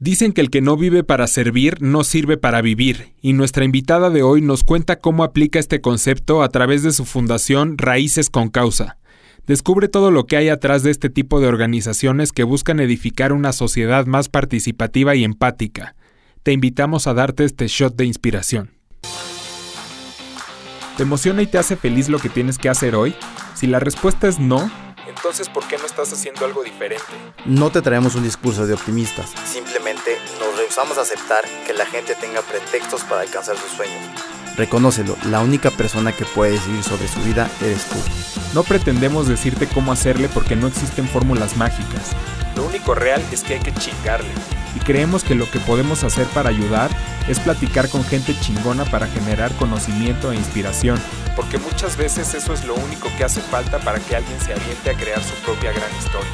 Dicen que el que no vive para servir no sirve para vivir, y nuestra invitada de hoy nos cuenta cómo aplica este concepto a través de su fundación Raíces con Causa. Descubre todo lo que hay atrás de este tipo de organizaciones que buscan edificar una sociedad más participativa y empática. Te invitamos a darte este shot de inspiración. ¿Te emociona y te hace feliz lo que tienes que hacer hoy? Si la respuesta es no, entonces ¿por qué no estás haciendo algo diferente? No te traemos un discurso de optimistas, simplemente nos rehusamos a aceptar que la gente tenga pretextos para alcanzar sus sueños. Reconócelo, la única persona que puede decidir sobre su vida eres tú. No pretendemos decirte cómo hacerle porque no existen fórmulas mágicas. Lo único real es que hay que chingarle. Y creemos que lo que podemos hacer para ayudar es platicar con gente chingona para generar conocimiento e inspiración, porque muchas veces eso es lo único que hace falta para que alguien se aviente a crear su propia gran historia.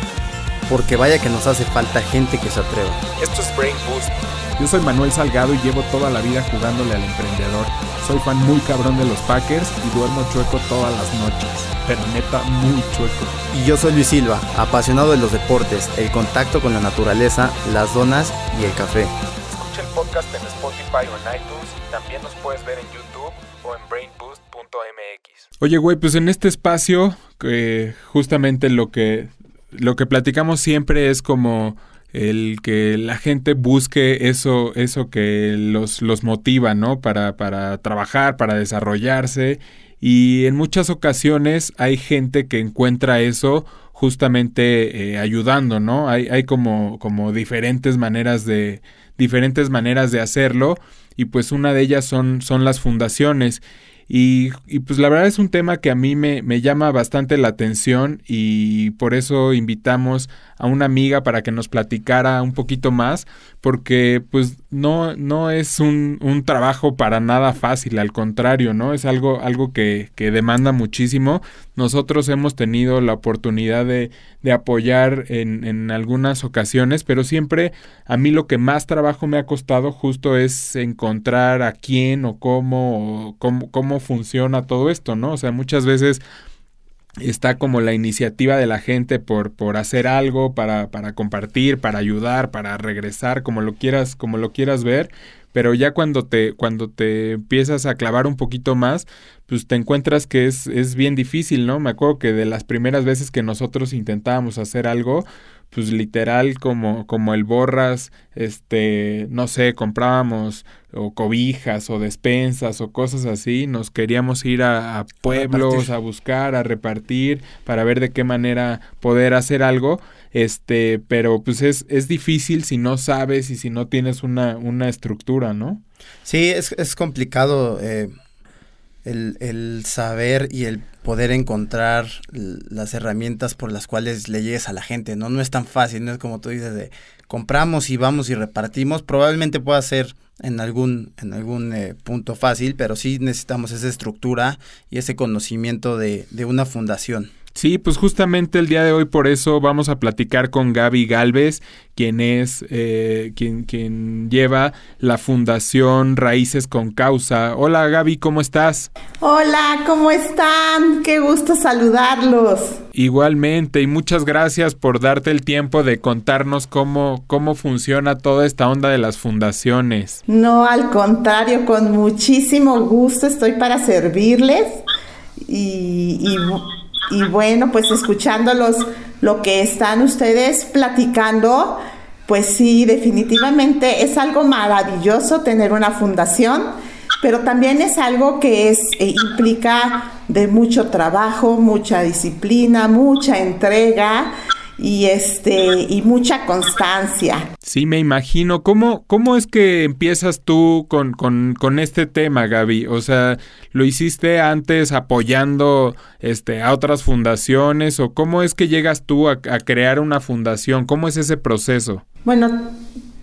Porque vaya que nos hace falta gente que se atreva. Esto es Brain Boost. Yo soy Manuel Salgado y llevo toda la vida jugándole al emprendedor. Soy fan muy cabrón de los Packers y duermo chueco todas las noches. Pero neta, muy chueco. Y yo soy Luis Silva, apasionado de los deportes, el contacto con la naturaleza, las donas y el café. Escucha el podcast en Spotify o en iTunes y también nos puedes ver en YouTube o en brainboost.mx. Oye, güey, pues en este espacio, justamente lo que, lo que platicamos siempre es como el que la gente busque eso, eso que los, los motiva, ¿no? Para, para trabajar, para desarrollarse. Y en muchas ocasiones hay gente que encuentra eso justamente eh, ayudando, ¿no? Hay, hay como, como diferentes maneras de, diferentes maneras de hacerlo y pues una de ellas son, son las fundaciones. Y, y, pues la verdad es un tema que a mí me, me, llama bastante la atención y por eso invitamos a una amiga para que nos platicara un poquito más, porque pues no, no es un, un trabajo para nada fácil, al contrario, ¿no? Es algo, algo que, que demanda muchísimo. Nosotros hemos tenido la oportunidad de, de apoyar en, en, algunas ocasiones, pero siempre a mí lo que más trabajo me ha costado justo es encontrar a quién o cómo, o cómo, cómo funciona todo esto, ¿no? O sea, muchas veces está como la iniciativa de la gente por, por hacer algo, para, para compartir, para ayudar, para regresar, como lo quieras, como lo quieras ver, pero ya cuando te, cuando te empiezas a clavar un poquito más, pues te encuentras que es, es bien difícil, ¿no? Me acuerdo que de las primeras veces que nosotros intentábamos hacer algo, pues literal como, como el borras, este, no sé, comprábamos o cobijas o despensas o cosas así, nos queríamos ir a, a pueblos a, a, buscar, a repartir, para ver de qué manera poder hacer algo, este, pero pues es, es difícil si no sabes y si no tienes una, una estructura, ¿no? Sí, es, es complicado eh, el, el saber y el poder encontrar las herramientas por las cuales le llegues a la gente, ¿no? No es tan fácil, no es como tú dices de compramos y vamos y repartimos, probablemente pueda ser en algún, en algún eh, punto fácil, pero sí necesitamos esa estructura y ese conocimiento de, de una fundación. Sí, pues justamente el día de hoy por eso vamos a platicar con Gaby Galvez, quien es eh, quien, quien lleva la Fundación Raíces con Causa. Hola Gaby, ¿cómo estás? Hola, ¿cómo están? Qué gusto saludarlos. Igualmente, y muchas gracias por darte el tiempo de contarnos cómo, cómo funciona toda esta onda de las fundaciones. No, al contrario, con muchísimo gusto estoy para servirles y, y y bueno, pues escuchándolos lo que están ustedes platicando, pues sí, definitivamente es algo maravilloso tener una fundación, pero también es algo que es eh, implica de mucho trabajo, mucha disciplina, mucha entrega y este y mucha constancia. Sí, me imagino. ¿Cómo, cómo es que empiezas tú con, con, con, este tema, Gaby? O sea, ¿lo hiciste antes apoyando este, a otras fundaciones? ¿O cómo es que llegas tú a, a crear una fundación? ¿Cómo es ese proceso? Bueno,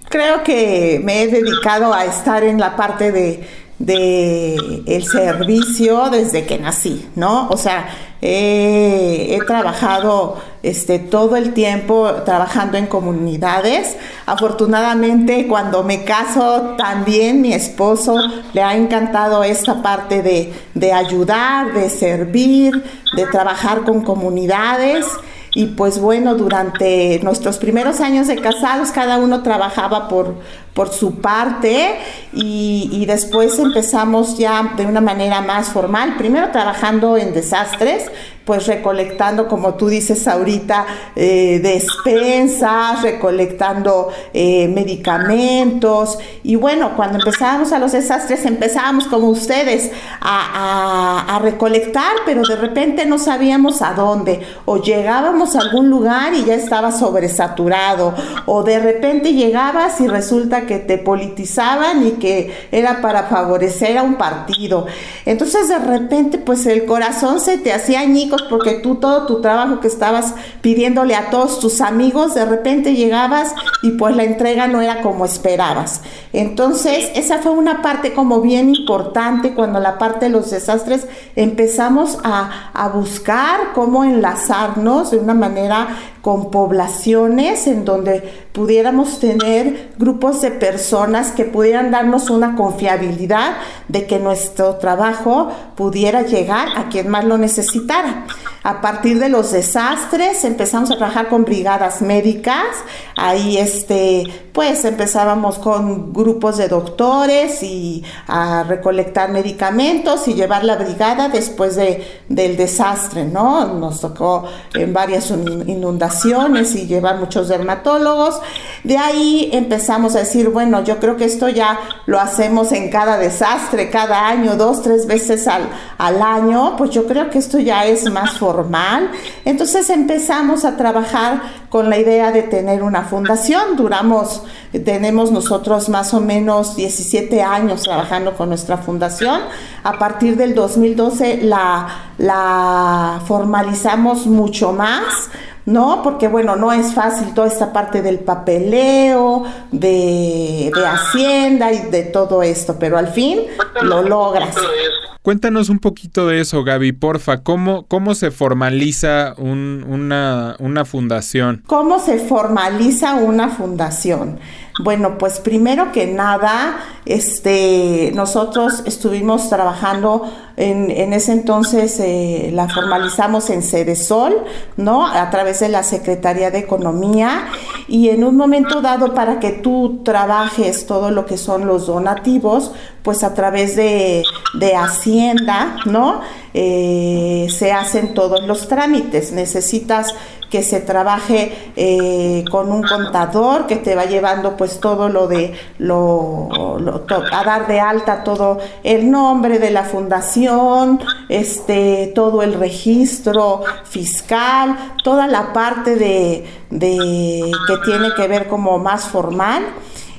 creo que me he dedicado a estar en la parte de, de el servicio desde que nací, ¿no? O sea, he, trabajado este, todo el tiempo trabajando en comunidades. Afortunadamente, cuando me caso, también mi esposo le ha encantado esta parte de, de ayudar, de servir, de trabajar con comunidades. Y pues bueno, durante nuestros primeros años de casados cada uno trabajaba por, por su parte y, después empezamos ya de una manera más formal, primero trabajando en desastres, pues recolectando, como tú dices ahorita, eh, despensas, recolectando eh, medicamentos. Y bueno, cuando empezábamos a los desastres empezábamos como ustedes a recolectar, pero de repente no sabíamos a dónde. O llegábamos a algún lugar y ya estaba sobresaturado o de repente llegabas y resulta que te politizaban y que era para favorecer a un partido. Entonces de repente pues el corazón se te hacía añicos porque tú todo tu trabajo que estabas pidiéndole a todos tus amigos, de repente llegabas y pues la entrega no era como esperabas. Entonces esa fue una parte como bien importante cuando la parte de los desastres empezamos a, a buscar cómo enlazarnos de una manera con poblaciones en donde pudiéramos tener grupos de personas que pudieran darnos una confiabilidad de que nuestro trabajo pudiera llegar a quien más lo necesitara. A partir de los desastres empezamos a trabajar con brigadas médicas, ahí este, pues empezábamos con grupos de doctores y a recolectar medicamentos y llevar la brigada después de, del desastre, ¿no? Nos tocó en varias inundaciones y llevar muchos dermatólogos. De ahí empezamos a decir, bueno, yo creo que esto ya lo hacemos en cada desastre, cada año, dos, tres veces al, al año, pues yo creo que esto ya es más formal. Entonces empezamos a trabajar con la idea de tener una fundación. Duramos, tenemos nosotros más o menos 17 años trabajando con nuestra fundación. A partir del 2012 la, la formalizamos mucho más ¿no? Porque bueno, no es fácil toda esta parte del papeleo, de, de, Hacienda y de todo esto, pero al fin lo logras. Cuéntanos un poquito de eso, Gaby, porfa. ¿Cómo, cómo se formaliza un, una, una fundación? ¿Cómo se formaliza una fundación? Bueno, pues primero que nada, este, nosotros estuvimos trabajando en, en ese entonces, eh, la formalizamos en Cedesol, ¿no? A través de la Secretaría de Economía y en un momento dado para que tú trabajes todo lo que son los donativos, pues a través de, de Hacienda, ¿no? Eh, se hacen todos los trámites. Necesitas que se trabaje eh, con un contador que te va llevando pues todo lo de lo, a dar de alta todo el nombre de la fundación, este todo el registro fiscal, toda la parte de, de que tiene que ver como más formal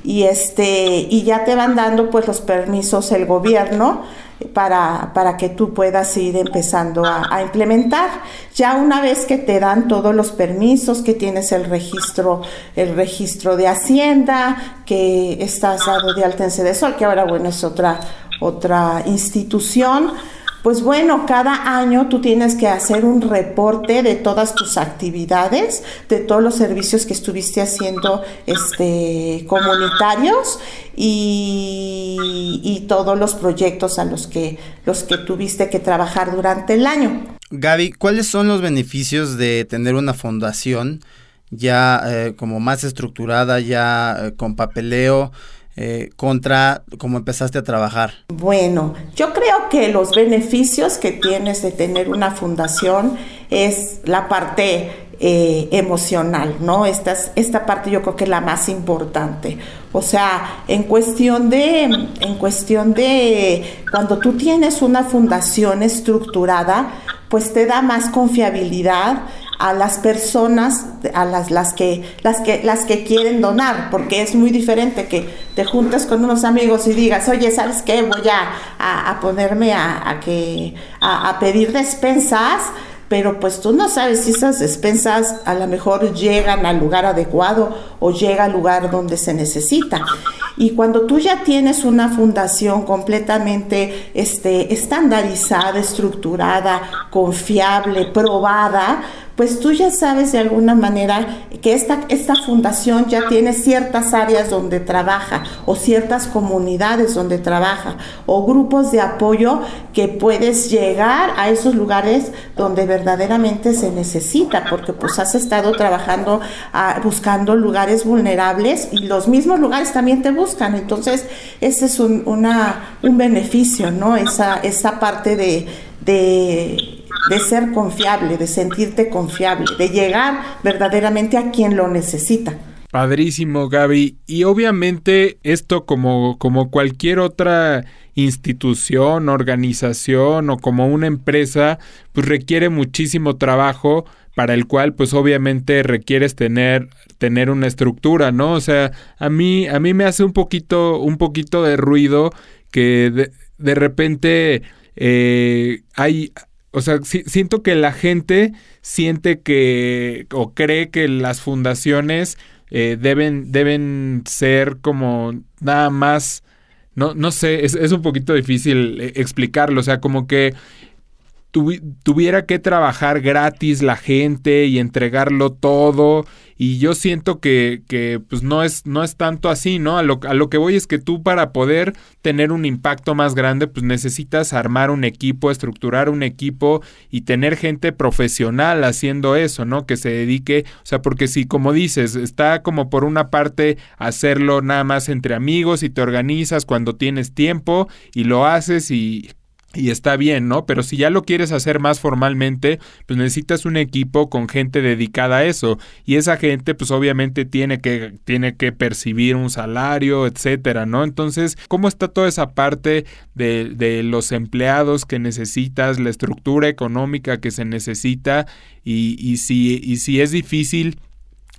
y este y ya te van dando pues los permisos el gobierno para, para que tú puedas ir empezando a, implementar. Ya una vez que te dan todos los permisos, que tienes el registro, el registro de Hacienda, que estás dado de alta en Sol, que ahora bueno es otra, otra institución, pues bueno, cada año tú tienes que hacer un reporte de todas tus actividades, de todos los servicios que estuviste haciendo este, comunitarios y, todos los proyectos a los que, los que tuviste que trabajar durante el año. Gaby, ¿cuáles son los beneficios de tener una fundación ya eh, como más estructurada, ya eh, con papeleo? Eh, contra cómo empezaste a trabajar? Bueno, yo creo que los beneficios que tienes de tener una fundación es la parte eh, emocional, ¿no? Esta, esta parte yo creo que es la más importante. O sea, en cuestión de, en cuestión de cuando tú tienes una fundación estructurada, pues te da más confiabilidad, a las personas, a las, las, que, las, que, las que quieren donar, porque es muy diferente que te juntes con unos amigos y digas, oye, ¿sabes qué? Voy a, a, ponerme a, a que, a, pedir despensas pero pues tú no sabes si esas despensas a lo mejor llegan al lugar adecuado o llega al lugar donde se necesita. Y cuando tú ya tienes una fundación completamente este, estandarizada, estructurada, confiable, probada, pues tú ya sabes de alguna manera que esta, esta fundación ya tiene ciertas áreas donde trabaja o ciertas comunidades donde trabaja o grupos de apoyo que puedes llegar a esos lugares donde verdaderamente se necesita, porque pues has estado trabajando ah, buscando lugares vulnerables y los mismos lugares también te buscan. Entonces, ese es un, un beneficio, ¿no? Esa, esa parte de, de ser confiable, de sentirte confiable, de llegar verdaderamente a quien lo necesita. Padrísimo, Gaby. Y obviamente esto como, como cualquier otra institución, organización o como una empresa, pues requiere muchísimo trabajo para el cual pues obviamente requieres tener tener una estructura, ¿no? O sea, a mí a mí me hace un poquito un poquito de ruido que de, de repente eh, hay o sea, siento que la gente siente que o cree que las fundaciones eh, deben, deben ser como nada más, no, no sé, es, es un poquito difícil eh, explicarlo, o sea, como que tuviera que trabajar gratis la gente y entregarlo todo. Y yo siento que, que pues no es, no es tanto así, ¿no? A lo, a lo, que voy es que tú para poder tener un impacto más grande, pues necesitas armar un equipo, estructurar un equipo y tener gente profesional haciendo eso, ¿no? Que se dedique, o sea, porque si como dices, está como por una parte hacerlo nada más entre amigos y te organizas cuando tienes tiempo y lo haces y y está bien, ¿no? Pero si ya lo quieres hacer más formalmente, pues necesitas un equipo con gente dedicada a eso. Y esa gente, pues obviamente tiene que, tiene que percibir un salario, etcétera, ¿no? Entonces, ¿cómo está toda esa parte de, de los empleados que necesitas, la estructura económica que se necesita? Y, y, si, y si es difícil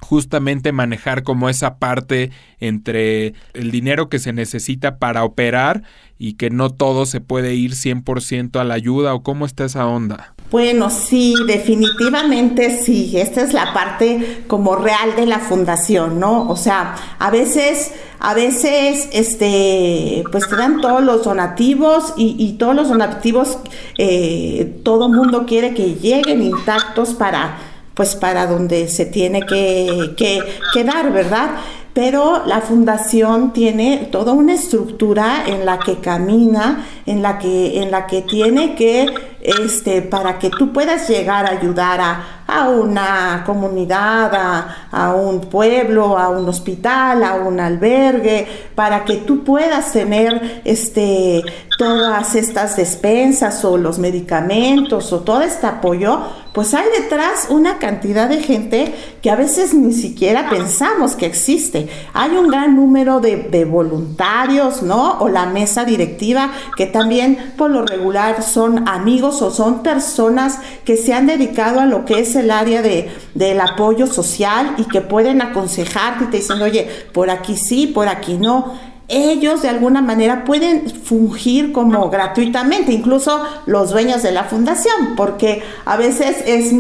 justamente manejar como esa parte entre el dinero que se necesita para operar y que no todo se puede ir 100% a la ayuda o cómo está esa onda? Bueno, sí, definitivamente sí. Esta es la parte como real de la fundación, ¿no? O sea, a veces, a veces, este, pues te dan todos los donativos y, todos los donativos, eh, todo mundo quiere que lleguen intactos para pues para donde se tiene que, que, que dar, ¿verdad? pero la fundación tiene toda una estructura en la que camina, en la que, en la que tiene que, este, para que tú puedas llegar a ayudar a, una comunidad, a, a, un pueblo, a un hospital, a un albergue, para que tú puedas tener este, todas estas despensas o los medicamentos o todo este apoyo, pues hay detrás una cantidad de gente que a veces ni siquiera pensamos que existe. Hay un gran número de, voluntarios, ¿no? O la mesa directiva, que también por lo regular son amigos o son personas que se han dedicado a lo que es el área de, del apoyo social y que pueden aconsejarte y te dicen, oye, por aquí sí, por aquí no ellos de alguna manera pueden fungir como gratuitamente, incluso los dueños de la fundación, porque a veces es,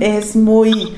es, muy,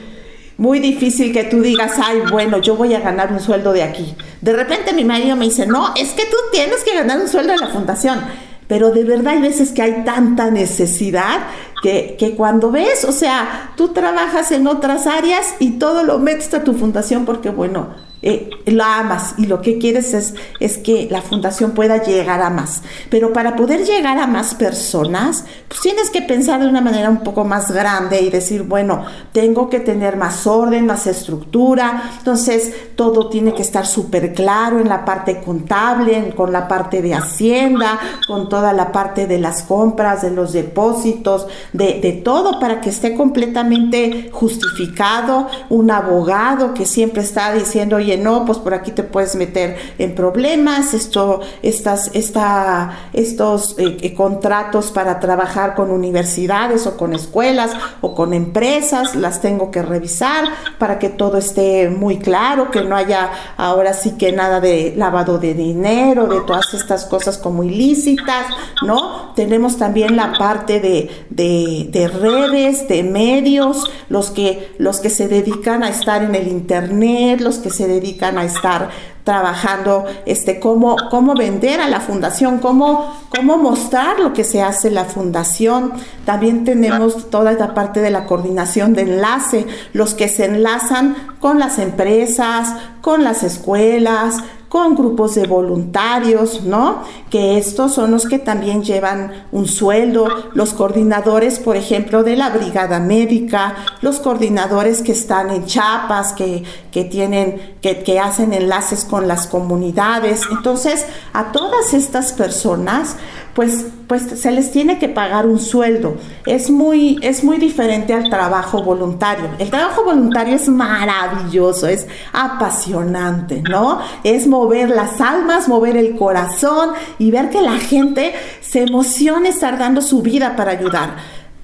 muy difícil que tú digas, ay, bueno, yo voy a ganar un sueldo de aquí. De repente mi marido me dice, no, es que tú tienes que ganar un sueldo de la fundación. Pero de verdad hay veces que hay tanta necesidad que, que, cuando ves, o sea, tú trabajas en otras áreas y todo lo metes a tu fundación porque, bueno, eh, la amas y lo que quieres es, es que la fundación pueda llegar a más. Pero para poder llegar a más personas, pues tienes que pensar de una manera un poco más grande y decir, bueno, tengo que tener más orden, más estructura, entonces todo tiene que estar súper claro en la parte contable, con la parte de hacienda, con toda la parte de las compras, de los depósitos, de, de todo para que esté completamente justificado, un abogado que siempre está diciendo, oye, no, pues por aquí te puedes meter en problemas, esto, estas, esta, estos eh, eh, contratos para trabajar con universidades o con escuelas o con empresas, las tengo que revisar para que todo esté muy claro, que no haya ahora sí que nada de lavado de dinero, de todas estas cosas como ilícitas, ¿no? Tenemos también la parte de, de, de redes, de medios, los que, los que se dedican a estar en el internet, los que se dedican dedican a estar trabajando este cómo, cómo vender a la fundación, cómo, cómo mostrar lo que se hace en la fundación. También tenemos toda esta parte de la coordinación de enlace, los que se enlazan con las empresas, con las escuelas, con grupos de voluntarios, ¿no? Que estos son los que también llevan un sueldo, los coordinadores, por ejemplo, de la brigada médica, los coordinadores que están en chapas, que, que tienen, que, que hacen enlaces con las comunidades. Entonces, a todas estas personas, pues, pues se les tiene que pagar un sueldo. Es muy, es muy diferente al trabajo voluntario. El trabajo voluntario es maravilloso, es apasionante, ¿no? Es mover las almas, mover el corazón y ver que la gente se emociona estar dando su vida para ayudar.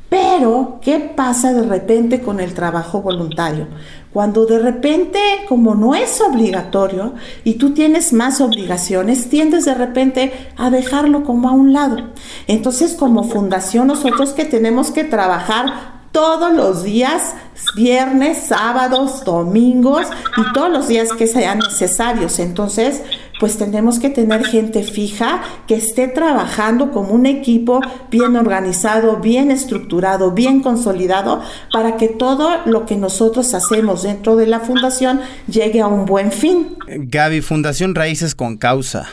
Pero, ¿qué pasa de repente con el trabajo voluntario? Cuando de repente, como no es obligatorio y tú tienes más obligaciones, tiendes de repente a dejarlo como a un lado. Entonces, como fundación, nosotros que tenemos que trabajar todos los días, viernes, sábados, domingos y todos los días que sean necesarios. Entonces, pues tenemos que tener gente fija que esté trabajando como un equipo bien organizado, bien estructurado, bien consolidado, para que todo lo que nosotros hacemos dentro de la fundación llegue a un buen fin. Gaby, Fundación Raíces con Causa.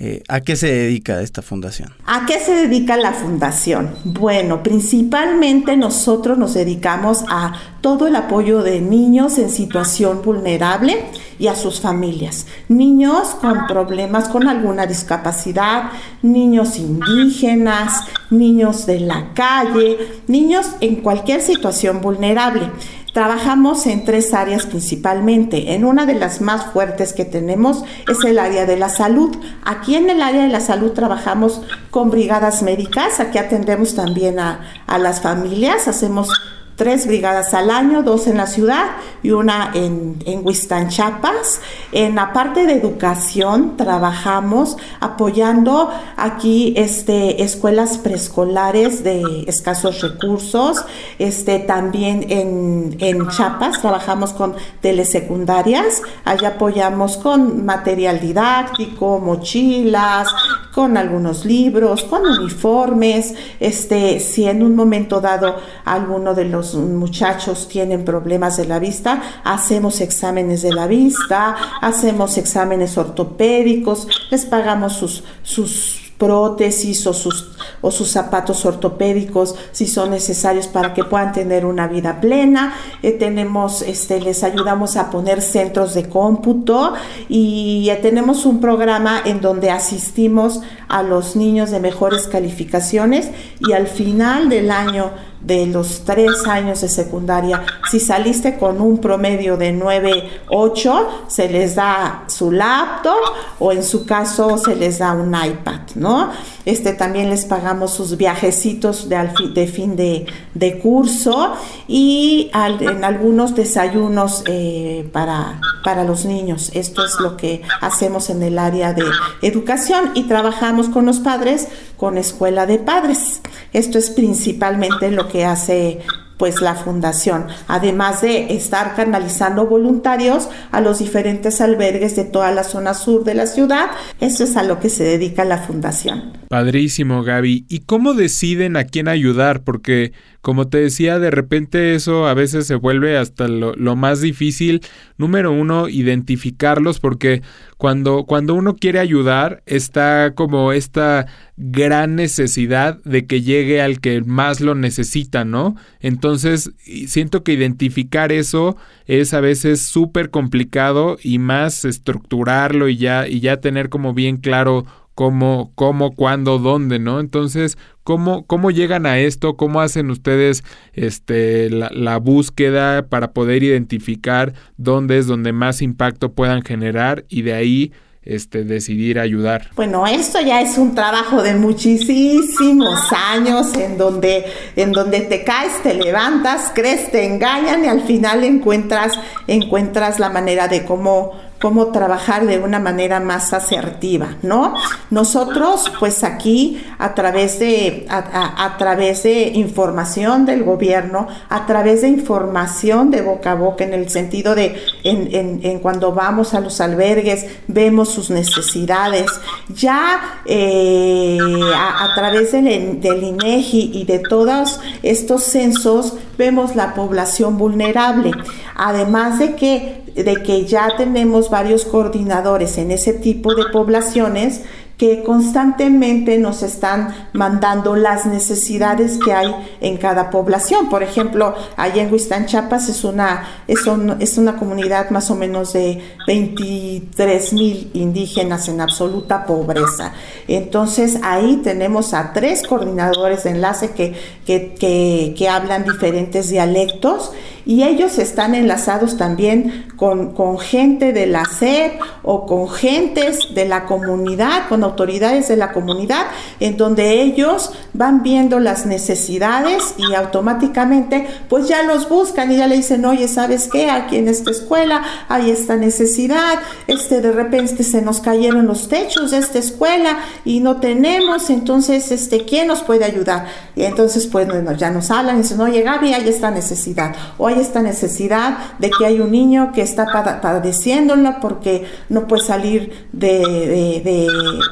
Eh, ¿A qué se dedica esta fundación? ¿A qué se dedica la fundación? Bueno, principalmente nosotros nos dedicamos a todo el apoyo de niños en situación vulnerable y a sus familias. Niños con problemas, con alguna discapacidad, niños indígenas, niños de la calle, niños en cualquier situación vulnerable. Trabajamos en tres áreas principalmente. En una de las más fuertes que tenemos es el área de la salud. Aquí en el área de la salud trabajamos con brigadas médicas. Aquí atendemos también a, a las familias. Hacemos tres brigadas al año, dos en la ciudad y una en, en Huistán, Chiapas. En la parte de educación trabajamos apoyando aquí este, escuelas preescolares de escasos recursos. Este, también en, en Chiapas trabajamos con telesecundarias. Allá apoyamos con material didáctico, mochilas, con algunos libros, con uniformes. Este, si en un momento dado alguno de los muchachos tienen problemas de la vista, hacemos exámenes de la vista, hacemos exámenes ortopédicos, les pagamos sus, sus prótesis o sus, o sus zapatos ortopédicos si son necesarios para que puedan tener una vida plena. Eh, tenemos, este, les ayudamos a poner centros de cómputo y tenemos un programa en donde asistimos a los niños de mejores calificaciones y al final del año de los tres años de secundaria, si saliste con un promedio de 9, 8, se les da su laptop o en su caso se les da un iPad, ¿no? Este también les pagamos sus viajecitos de, fin de, de, curso y en algunos desayunos eh, para, para los niños. Esto es lo que hacemos en el área de educación y trabajamos con los padres con escuela de padres. Esto es principalmente lo que hace pues la fundación, además de estar canalizando voluntarios a los diferentes albergues de toda la zona sur de la ciudad, eso es a lo que se dedica la fundación. Padrísimo, Gaby. ¿Y cómo deciden a quién ayudar? Porque como te decía, de repente eso a veces se vuelve hasta lo, más difícil. Número uno, identificarlos, porque cuando, cuando uno quiere ayudar, está como esta gran necesidad de que llegue al que más lo necesita, ¿no? Entonces, siento que identificar eso es a veces súper complicado y más estructurarlo y ya, y ya tener como bien claro cómo, cómo, cuándo, dónde, ¿no? Entonces, ¿cómo, cómo llegan a esto? ¿Cómo hacen ustedes este, la, búsqueda para poder identificar dónde es donde más impacto puedan generar y de ahí este, decidir ayudar? Bueno, esto ya es un trabajo de muchísimos años en donde, en donde te caes, te levantas, crees, te engañan y al final encuentras, encuentras la manera de cómo cómo trabajar de una manera más asertiva, ¿no? Nosotros, pues aquí, a través de, a, través de información del gobierno, a través de información de boca a boca, en el sentido de, en, en, cuando vamos a los albergues, vemos sus necesidades, ya eh, a, través del, del INEGI y de todos estos censos, vemos la población vulnerable. Además de que, de que ya tenemos varios coordinadores en ese tipo de poblaciones, que constantemente nos están mandando las necesidades que hay en cada población. Por ejemplo, allá en Huistán, Chiapas es una, es, es una comunidad más o menos de 23 mil indígenas en absoluta pobreza. Entonces ahí tenemos a tres coordinadores de enlace que, que, que, que hablan diferentes dialectos y ellos están enlazados también con, con gente de la SEP o con gentes de la comunidad, con autoridades de la comunidad, en donde ellos van viendo las necesidades y automáticamente pues ya los buscan y ya le dicen, oye, ¿sabes qué? Aquí en esta escuela hay esta necesidad, este de repente se nos cayeron los techos de esta escuela y no tenemos, entonces, este, ¿quién nos puede ayudar? Y entonces pues ya nos hablan y dicen, oye Gaby, hay esta necesidad, o esta necesidad de que hay un niño que está padeciéndola porque no puede salir de,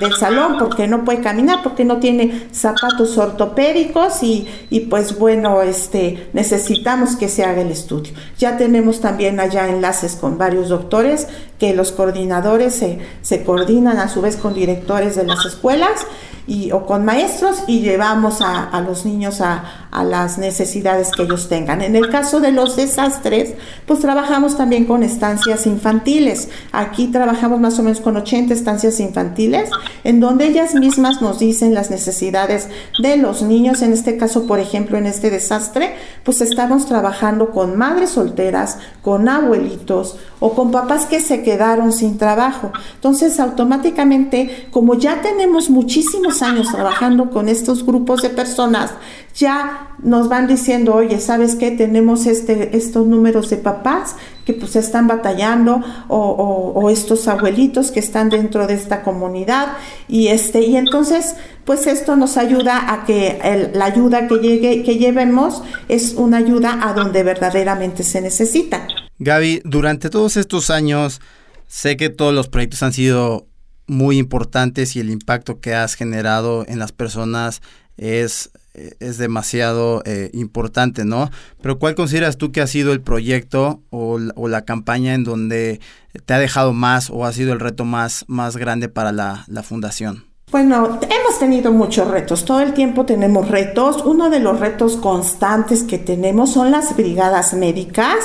del salón, porque no puede caminar, porque no tiene zapatos ortopédicos y, y pues bueno, este, necesitamos que se haga el estudio. Ya tenemos también allá enlaces con varios doctores que los coordinadores se, se coordinan a su vez con directores de las escuelas y, o con maestros y llevamos a, los niños a, a, las necesidades que ellos tengan. En el caso de los desastres, pues trabajamos también con estancias infantiles. Aquí trabajamos más o menos con 80 estancias infantiles, en donde ellas mismas nos dicen las necesidades de los niños. En este caso, por ejemplo, en este desastre, pues estamos trabajando con madres solteras, con abuelitos o con papás que se quedaron sin trabajo. Entonces, automáticamente, como ya tenemos muchísimos años trabajando con estos grupos de personas, ya nos van diciendo, oye, ¿sabes qué? Tenemos este, estos números de papás que pues están batallando o, estos abuelitos que están dentro de esta comunidad y este y entonces pues esto nos ayuda a que la ayuda que llegue que llevemos es una ayuda a donde verdaderamente se necesita. Gaby, durante todos estos años sé que todos los proyectos han sido muy importantes y el impacto que has generado en las personas es, es demasiado eh, importante, ¿no? Pero ¿cuál consideras tú que ha sido el proyecto o, la campaña en donde te ha dejado más o ha sido el reto más, más grande para la, la fundación? Bueno, hemos tenido muchos retos, todo el tiempo tenemos retos. Uno de los retos constantes que tenemos son las brigadas médicas.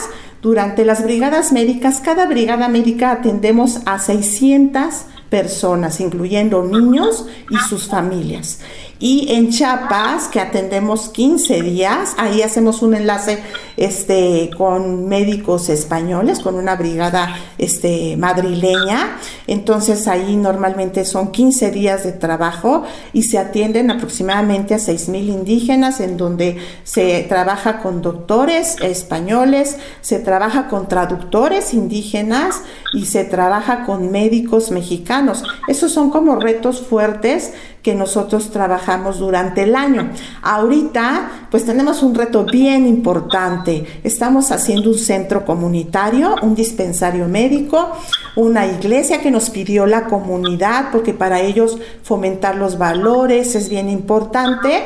Durante las brigadas médicas, cada brigada médica atendemos a 600 personas, incluyendo niños y sus familias. Y en Chiapas, que atendemos 15 días, ahí hacemos un enlace este, con médicos españoles, con una brigada este, madrileña. Entonces ahí normalmente son 15 días de trabajo y se atienden aproximadamente a 6 mil indígenas, en donde se trabaja con doctores españoles, se trabaja con traductores indígenas y se trabaja con médicos mexicanos. Esos son como retos fuertes que nosotros trabajamos durante el año. Ahorita, pues tenemos un reto bien importante. Estamos haciendo un centro comunitario, un dispensario médico, una iglesia que nos pidió la comunidad, porque para ellos fomentar los valores es bien importante.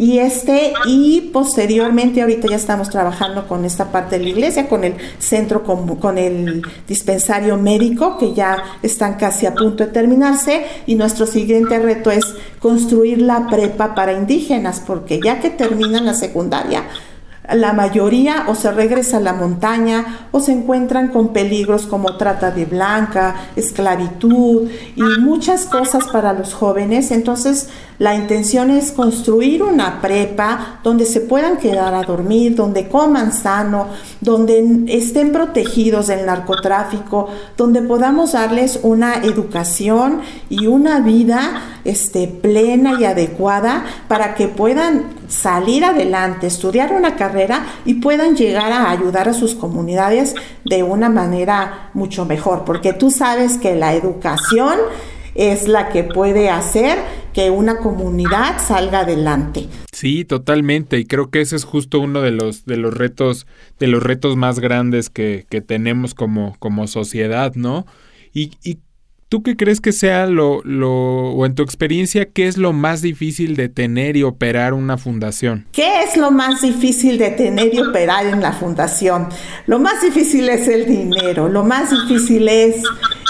Y este, y posteriormente, ahorita ya estamos trabajando con esta parte de la iglesia, con el centro, con, con el dispensario médico, que ya están casi a punto de terminarse. Y nuestro siguiente reto es construir la prepa para indígenas, porque ya que terminan la secundaria, la mayoría o se regresa a la montaña o se encuentran con peligros como trata de blanca, esclavitud y muchas cosas para los jóvenes. Entonces, la intención es construir una prepa donde se puedan quedar a dormir, donde coman sano, donde estén protegidos del narcotráfico, donde podamos darles una educación y una vida este, plena y adecuada para que puedan salir adelante, estudiar una carrera y puedan llegar a ayudar a sus comunidades de una manera mucho mejor, porque tú sabes que la educación es la que puede hacer que una comunidad salga adelante. Sí, totalmente. Y creo que ese es justo uno de los, de los retos, de los retos más grandes que, que tenemos como, como sociedad, ¿no? Y, y ¿Tú qué crees que sea lo, lo, o en tu experiencia, qué es lo más difícil de tener y operar una fundación? ¿Qué es lo más difícil de tener y operar en la fundación? Lo más difícil es el dinero, lo más difícil es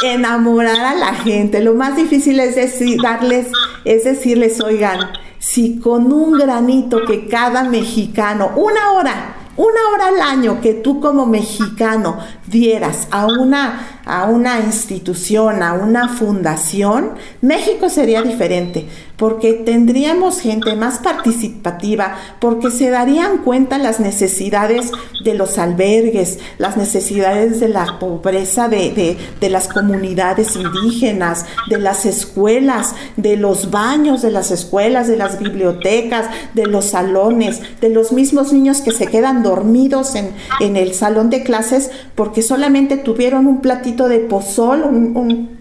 enamorar a la gente, lo más difícil es decir, darles, es decirles, oigan, si con un granito que cada mexicano, una hora, una hora al año que tú como mexicano dieras a una, a una institución, a una fundación, México sería diferente, porque tendríamos gente más participativa, porque se darían cuenta las necesidades de los albergues, las necesidades de la pobreza de, de las comunidades indígenas, de las escuelas, de los baños de las escuelas, de las bibliotecas, de los salones, de los mismos niños que se quedan dormidos en, en el salón de clases porque solamente tuvieron un platito de pozol, un,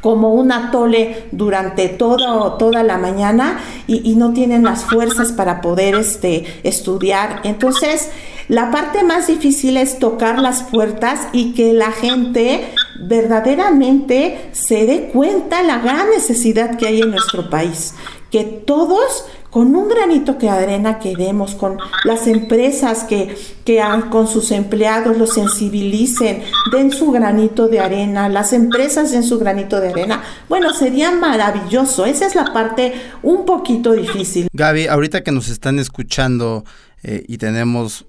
como un atole durante todo, toda la mañana y, no tienen las fuerzas para poder este, estudiar. Entonces, la parte más difícil es tocar las puertas y que la gente verdaderamente se dé cuenta la gran necesidad que hay en nuestro país, que todos con un granito que arena que demos, con las empresas que, que con sus empleados los sensibilicen, den su granito de arena, las empresas den su granito de arena, bueno, sería maravilloso. Esa es la parte un poquito difícil. Gaby, ahorita que nos están escuchando eh, y tenemos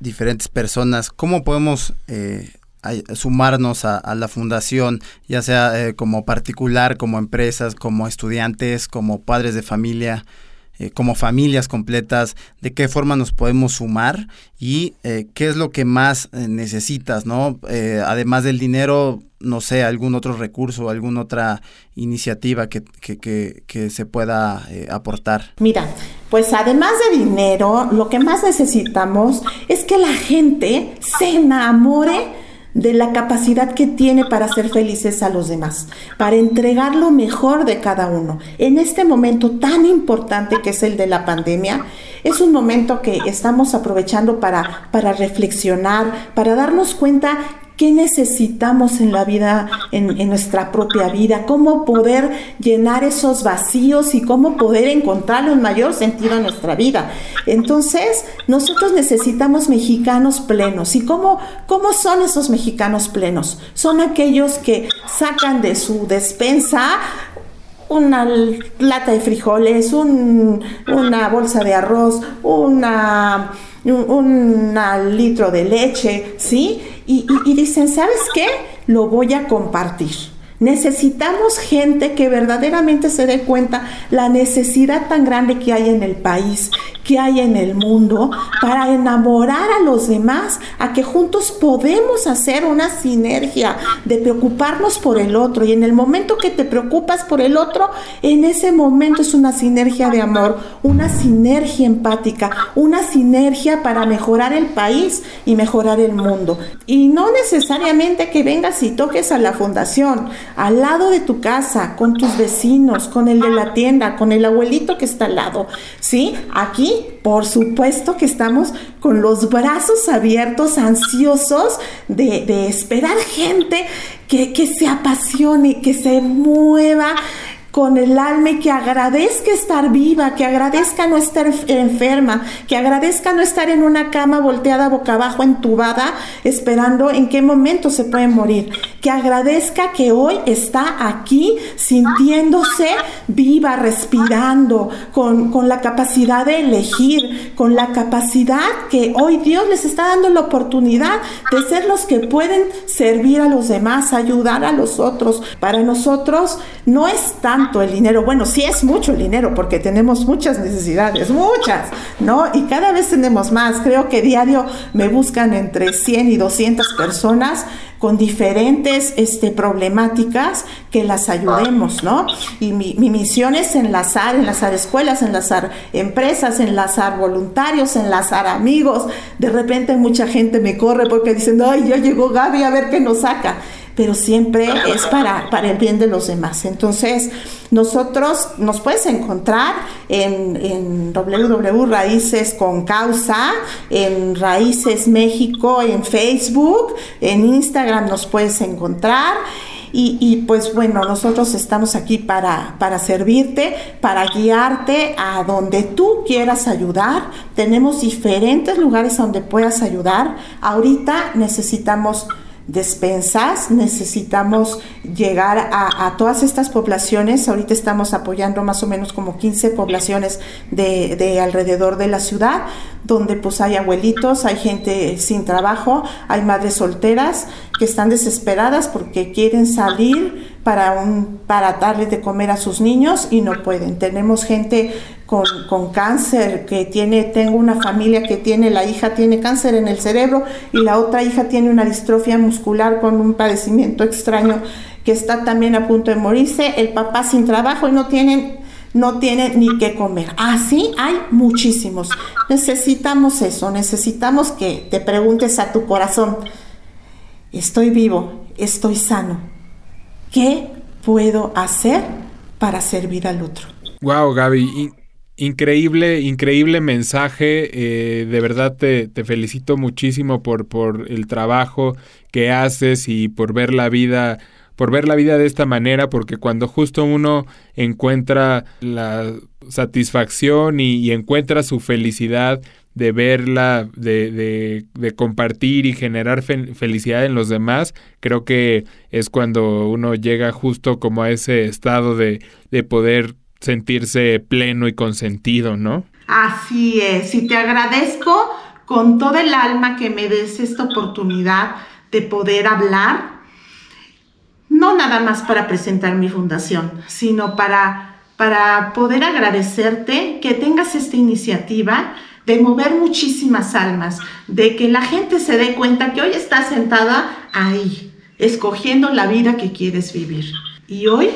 diferentes personas, ¿cómo podemos... Eh, sumarnos a, la fundación, ya sea eh, como particular, como empresas, como estudiantes, como padres de familia. Eh, como familias completas, de qué forma nos podemos sumar y eh, qué es lo que más eh, necesitas, ¿no? además del dinero, no sé, algún otro recurso, alguna otra iniciativa que, que, que se pueda aportar. Mira, pues además de dinero, lo que más necesitamos es que la gente se enamore de la capacidad que tiene para ser felices a los demás, para entregar lo mejor de cada uno. En este momento tan importante que es el de la pandemia, es un momento que estamos aprovechando para, para reflexionar, para darnos cuenta qué necesitamos en la vida, en, nuestra propia vida, cómo poder llenar esos vacíos y cómo poder encontrar un mayor sentido en nuestra vida. Entonces, nosotros necesitamos mexicanos plenos. ¿Y cómo, cómo son esos mexicanos plenos? Son aquellos que sacan de su despensa una lata de frijoles, una bolsa de arroz, una, un, litro de leche, ¿sí? Y, dicen, ¿sabes qué? Lo voy a compartir. Necesitamos gente que verdaderamente se dé cuenta la necesidad tan grande que hay en el país, que hay en el mundo, para enamorar a los demás, a que juntos podemos hacer una sinergia de preocuparnos por el otro. Y en el momento que te preocupas por el otro, en ese momento es una sinergia de amor, una sinergia empática, una sinergia para mejorar el país y mejorar el mundo. Y no necesariamente que vengas y toques a la fundación al lado de tu casa, con tus vecinos, con el de la tienda, con el abuelito que está al lado. ¿Sí? Aquí, por supuesto que estamos con los brazos abiertos, ansiosos de, esperar gente que se apasione, que se mueva con el alma y que agradezca estar viva, que agradezca no estar enferma, que agradezca no estar en una cama volteada boca abajo, entubada, esperando en qué momento se puede morir, que agradezca que hoy está aquí sintiéndose viva, respirando, con, con la capacidad de elegir, con la capacidad que hoy Dios les está dando la oportunidad de ser los que pueden servir a los demás, ayudar a los otros. Para nosotros no es tan el dinero. Bueno, sí es mucho el dinero porque tenemos muchas necesidades, muchas, ¿no? Y cada vez tenemos más. Creo que diario me buscan entre 100 y 200 personas con diferentes este, problemáticas que las ayudemos, ¿no? Y mi, mi, misión es enlazar, enlazar escuelas, enlazar empresas, enlazar voluntarios, enlazar amigos. De repente mucha gente me corre porque dicen, ay, ya llegó Gaby a ver qué nos saca pero siempre es para, para el bien de los demás. Entonces, nosotros nos puedes encontrar en, en Raíces con Causa, en Raíces México, en Facebook, en Instagram nos puedes encontrar. Y, y, pues bueno, nosotros estamos aquí para, para servirte, para guiarte a donde tú quieras ayudar. Tenemos diferentes lugares donde puedas ayudar. Ahorita necesitamos despensas, necesitamos llegar a, todas estas poblaciones, ahorita estamos apoyando más o menos como 15 poblaciones de, de, alrededor de la ciudad, donde pues hay abuelitos, hay gente sin trabajo, hay madres solteras que están desesperadas porque quieren salir para, un, para darle de comer a sus niños y no pueden. Tenemos gente con, con, cáncer, que tiene, tengo una familia que tiene, la hija tiene cáncer en el cerebro y la otra hija tiene una distrofia muscular con un padecimiento extraño que está también a punto de morirse, el papá sin trabajo y no tienen, no tienen ni qué comer. Así hay muchísimos. Necesitamos eso, necesitamos que te preguntes a tu corazón, estoy vivo, estoy sano, ¿qué puedo hacer para servir al otro? Wow, Gaby, Increíble, increíble mensaje. Eh, de verdad te, felicito muchísimo por, por el trabajo que haces y por ver la vida, por ver la vida de esta manera, porque cuando justo uno encuentra la satisfacción y, encuentra su felicidad de verla, de, de, de compartir y generar felicidad en los demás, creo que es cuando uno llega justo como a ese estado de, de poder sentirse pleno y consentido, ¿no? Así es, y te agradezco con todo el alma que me des esta oportunidad de poder hablar, no nada más para presentar mi fundación, sino para, para poder agradecerte que tengas esta iniciativa de mover muchísimas almas, de que la gente se dé cuenta que hoy estás sentada ahí, escogiendo la vida que quieres vivir. Y hoy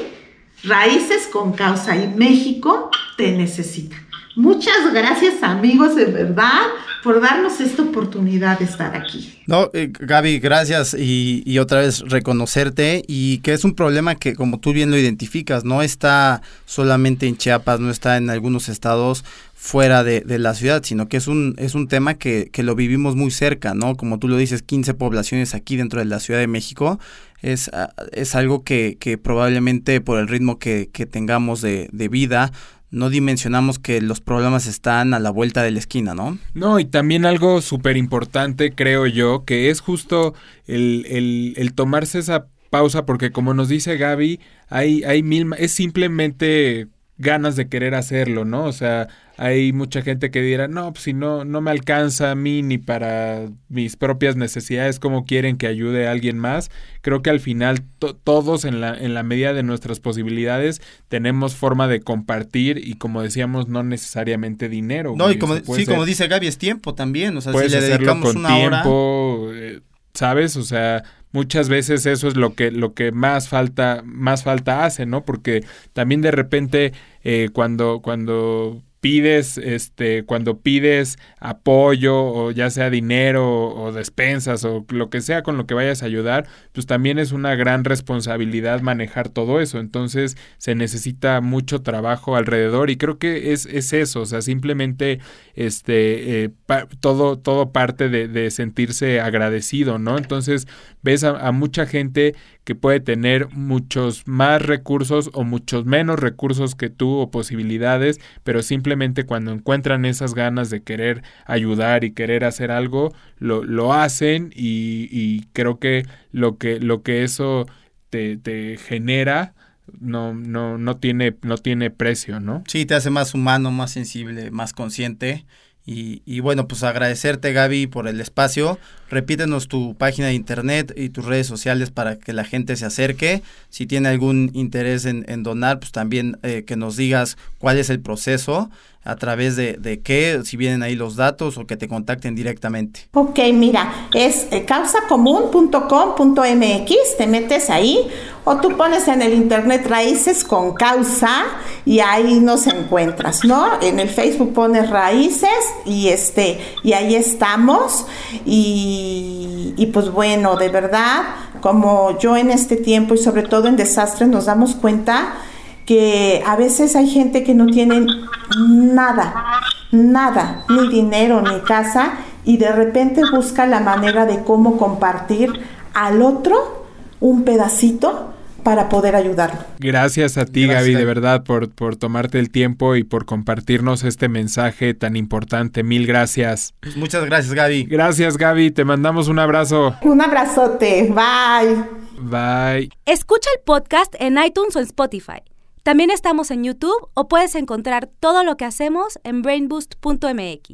Raíces con Causa y México te necesita. Muchas gracias amigos, de verdad, por darnos esta oportunidad de estar aquí. No, eh, Gaby, gracias y, y, otra vez reconocerte y que es un problema que como tú bien lo identificas, no está solamente en Chiapas, no está en algunos estados fuera de, de la ciudad, sino que es un, es un tema que, que, lo vivimos muy cerca, ¿no? Como tú lo dices, 15 poblaciones aquí dentro de la Ciudad de México es, ah, es algo que, que, probablemente por el ritmo que, que tengamos de, de, vida, no dimensionamos que los problemas están a la vuelta de la esquina, ¿no? No, y también algo súper importante, creo yo, que es justo el, el, tomarse esa pausa, porque como nos dice Gaby, hay, hay mil, es simplemente ganas de querer hacerlo, ¿no? O sea, hay mucha gente que dirá, no, pues si no, no me alcanza a mí ni para mis propias necesidades, ¿cómo quieren que ayude a alguien más? Creo que al final todos en la, en la medida de nuestras posibilidades tenemos forma de compartir y como decíamos, no necesariamente dinero. No, y como, sí, como dice Gaby, es tiempo también, o sea, si le dedicamos con una tiempo, eh, ¿sabes? O sea, muchas veces eso es lo que lo que más falta más falta hace no porque también de repente eh, cuando cuando pides, este, cuando pides apoyo o ya sea dinero o despensas o lo que sea con lo que vayas a ayudar, pues también es una gran responsabilidad manejar todo eso. Entonces se necesita mucho trabajo alrededor y creo que es, es eso, o sea, simplemente este, eh, todo, todo parte de, de, sentirse agradecido, ¿no? Entonces ves a, a mucha gente que puede tener muchos más recursos o muchos menos recursos que tú o posibilidades, pero simplemente cuando encuentran esas ganas de querer ayudar y querer hacer algo, lo, lo hacen y, y, creo que lo que, lo que eso te, te genera no, no, no, tiene, no tiene precio, ¿no? Sí, te hace más humano, más sensible, más consciente Y, bueno, pues agradecerte Gaby por el espacio. Repítenos tu página de internet y tus redes sociales para que la gente se acerque. Si tiene algún interés en, donar, pues también eh, que nos digas cuál es el proceso a través de, qué, si vienen ahí los datos o que te contacten directamente. Ok, mira, es eh, causacomún.com.mx, te metes ahí o tú pones en el internet raíces con causa y ahí nos encuentras, ¿no? En el Facebook pones raíces y este y ahí estamos y, y pues bueno, de verdad, como yo en este tiempo y sobre todo en desastres nos damos cuenta que a veces hay gente que no tiene nada, nada, ni dinero, ni casa, y de repente busca la manera de cómo compartir al otro un pedacito para poder ayudarlo. Gracias a ti, Gaby, de verdad, por, por tomarte el tiempo y por compartirnos este mensaje tan importante. Mil gracias. Pues muchas gracias, Gaby. Gracias, Gaby. Te mandamos un abrazo. Un abrazote. Bye. Bye. Escucha el podcast en iTunes o en Spotify. También estamos en YouTube o puedes encontrar todo lo que hacemos en brainboost.mx.